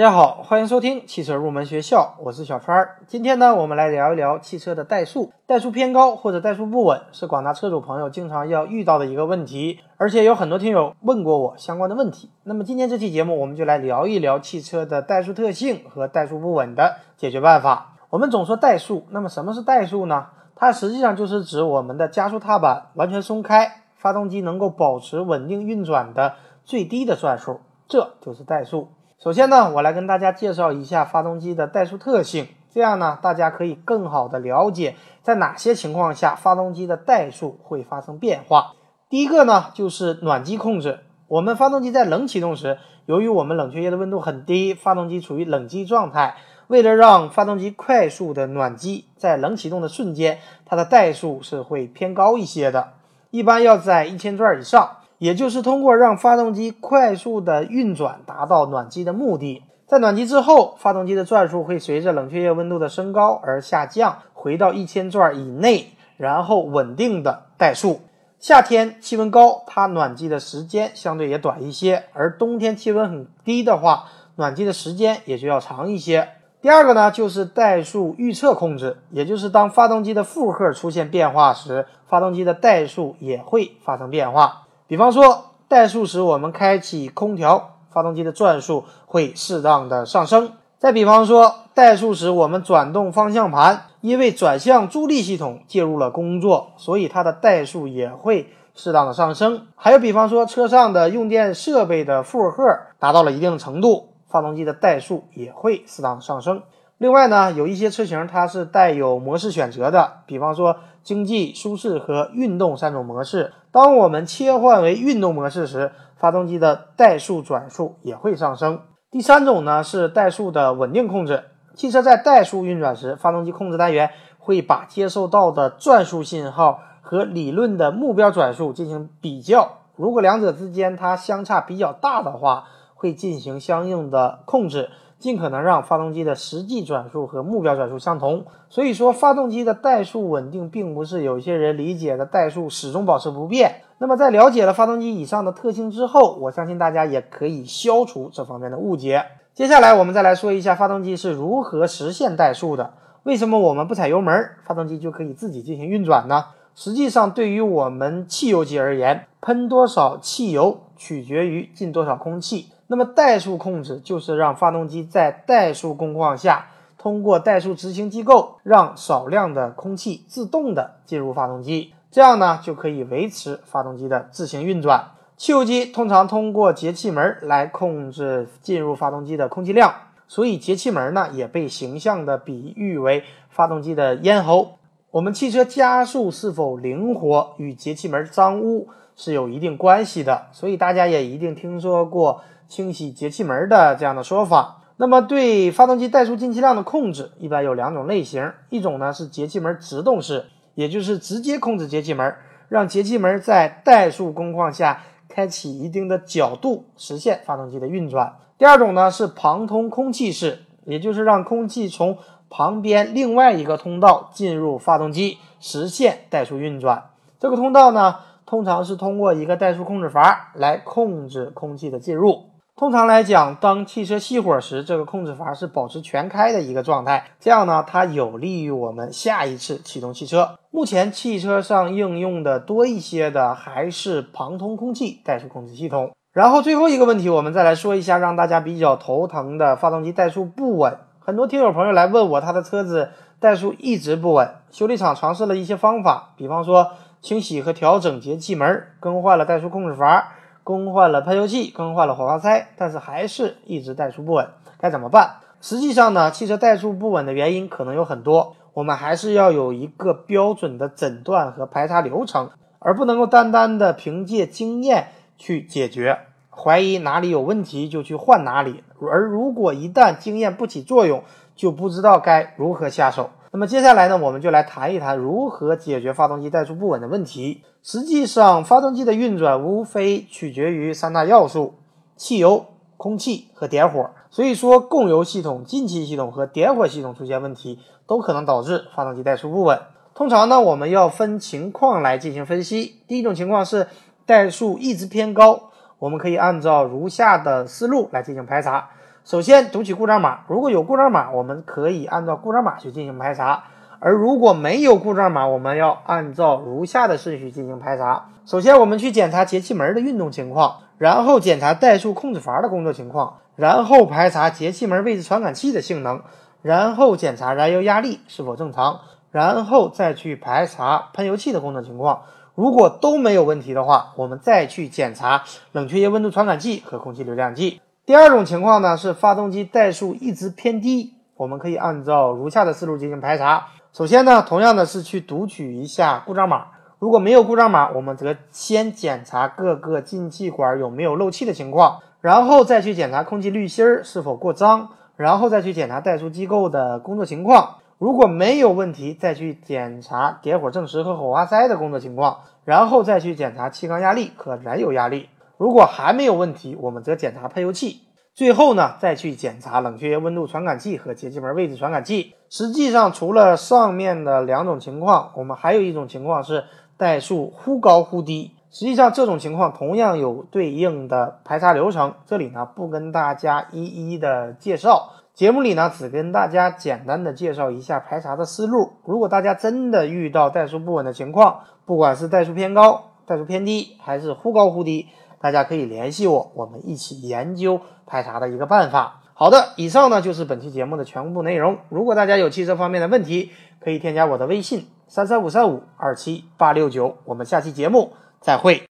大家好，欢迎收听汽车入门学校，我是小川。今天呢，我们来聊一聊汽车的怠速。怠速偏高或者怠速不稳，是广大车主朋友经常要遇到的一个问题，而且有很多听友问过我相关的问题。那么今天这期节目，我们就来聊一聊汽车的怠速特性和怠速不稳的解决办法。我们总说怠速，那么什么是怠速呢？它实际上就是指我们的加速踏板完全松开，发动机能够保持稳定运转的最低的转速，这就是怠速。首先呢，我来跟大家介绍一下发动机的怠速特性，这样呢，大家可以更好的了解在哪些情况下发动机的怠速会发生变化。第一个呢，就是暖机控制。我们发动机在冷启动时，由于我们冷却液的温度很低，发动机处于冷机状态。为了让发动机快速的暖机，在冷启动的瞬间，它的怠速是会偏高一些的，一般要在一千转以上。也就是通过让发动机快速的运转，达到暖机的目的。在暖机之后，发动机的转速会随着冷却液温度的升高而下降，回到一千转以内，然后稳定的怠速。夏天气温高，它暖机的时间相对也短一些；而冬天气温很低的话，暖机的时间也就要长一些。第二个呢，就是怠速预测控制，也就是当发动机的负荷出现变化时，发动机的怠速也会发生变化。比方说，怠速时我们开启空调，发动机的转速会适当的上升。再比方说，怠速时我们转动方向盘，因为转向助力系统介入了工作，所以它的怠速也会适当的上升。还有比方说，车上的用电设备的负荷达到了一定程度，发动机的怠速也会适当上升。另外呢，有一些车型它是带有模式选择的，比方说经济、舒适和运动三种模式。当我们切换为运动模式时，发动机的怠速转速也会上升。第三种呢是怠速的稳定控制。汽车在怠速运转时，发动机控制单元会把接收到的转速信号和理论的目标转速进行比较，如果两者之间它相差比较大的话，会进行相应的控制。尽可能让发动机的实际转速和目标转速相同。所以说，发动机的怠速稳定，并不是有些人理解的怠速始终保持不变。那么，在了解了发动机以上的特性之后，我相信大家也可以消除这方面的误解。接下来，我们再来说一下发动机是如何实现怠速的。为什么我们不踩油门，发动机就可以自己进行运转呢？实际上，对于我们汽油机而言，喷多少汽油取决于进多少空气。那么怠速控制就是让发动机在怠速工况下，通过怠速执行机构，让少量的空气自动的进入发动机，这样呢就可以维持发动机的自行运转。汽油机通常通过节气门来控制进入发动机的空气量，所以节气门呢也被形象的比喻为发动机的咽喉。我们汽车加速是否灵活与节气门脏污是有一定关系的，所以大家也一定听说过。清洗节气门的这样的说法，那么对发动机怠速进气量的控制，一般有两种类型，一种呢是节气门直动式，也就是直接控制节气门，让节气门在怠速工况下开启一定的角度，实现发动机的运转。第二种呢是旁通空气式，也就是让空气从旁边另外一个通道进入发动机，实现怠速运转。这个通道呢，通常是通过一个怠速控制阀来控制空气的进入。通常来讲，当汽车熄火时，这个控制阀是保持全开的一个状态，这样呢，它有利于我们下一次启动汽车。目前汽车上应用的多一些的还是旁通空气怠速控制系统。然后最后一个问题，我们再来说一下让大家比较头疼的发动机怠速不稳。很多听友朋友来问我，他的车子怠速一直不稳，修理厂尝试了一些方法，比方说清洗和调整节气门，更换了怠速控制阀。更换了喷油器，更换了火花塞，但是还是一直怠速不稳，该怎么办？实际上呢，汽车怠速不稳的原因可能有很多，我们还是要有一个标准的诊断和排查流程，而不能够单单的凭借经验去解决。怀疑哪里有问题就去换哪里，而如果一旦经验不起作用，就不知道该如何下手。那么接下来呢，我们就来谈一谈如何解决发动机怠速不稳的问题。实际上，发动机的运转无非取决于三大要素：汽油、空气和点火。所以说，供油系统、进气系统和点火系统出现问题，都可能导致发动机怠速不稳。通常呢，我们要分情况来进行分析。第一种情况是怠速一直偏高，我们可以按照如下的思路来进行排查。首先读取故障码，如果有故障码，我们可以按照故障码去进行排查；而如果没有故障码，我们要按照如下的顺序进行排查。首先，我们去检查节气门的运动情况，然后检查怠速控制阀的工作情况，然后排查节气门位置传感器的性能，然后检查燃油压力是否正常，然后再去排查喷油器的工作情况。如果都没有问题的话，我们再去检查冷却液温度传感器和空气流量计。第二种情况呢是发动机怠速一直偏低，我们可以按照如下的思路进行排查。首先呢，同样的是去读取一下故障码。如果没有故障码，我们则先检查各个进气管有没有漏气的情况，然后再去检查空气滤芯儿是否过脏，然后再去检查怠速机构的工作情况。如果没有问题，再去检查点火正时和火花塞的工作情况，然后再去检查气缸压力和燃油压力。如果还没有问题，我们则检查喷油器，最后呢再去检查冷却液温度传感器和节气门位置传感器。实际上，除了上面的两种情况，我们还有一种情况是怠速忽高忽低。实际上，这种情况同样有对应的排查流程，这里呢不跟大家一一的介绍。节目里呢，只跟大家简单的介绍一下排查的思路。如果大家真的遇到怠速不稳的情况，不管是怠速偏高、怠速偏低，还是忽高忽低，大家可以联系我，我们一起研究排查的一个办法。好的，以上呢就是本期节目的全部内容。如果大家有汽车方面的问题，可以添加我的微信三三五三五二七八六九。我们下期节目再会。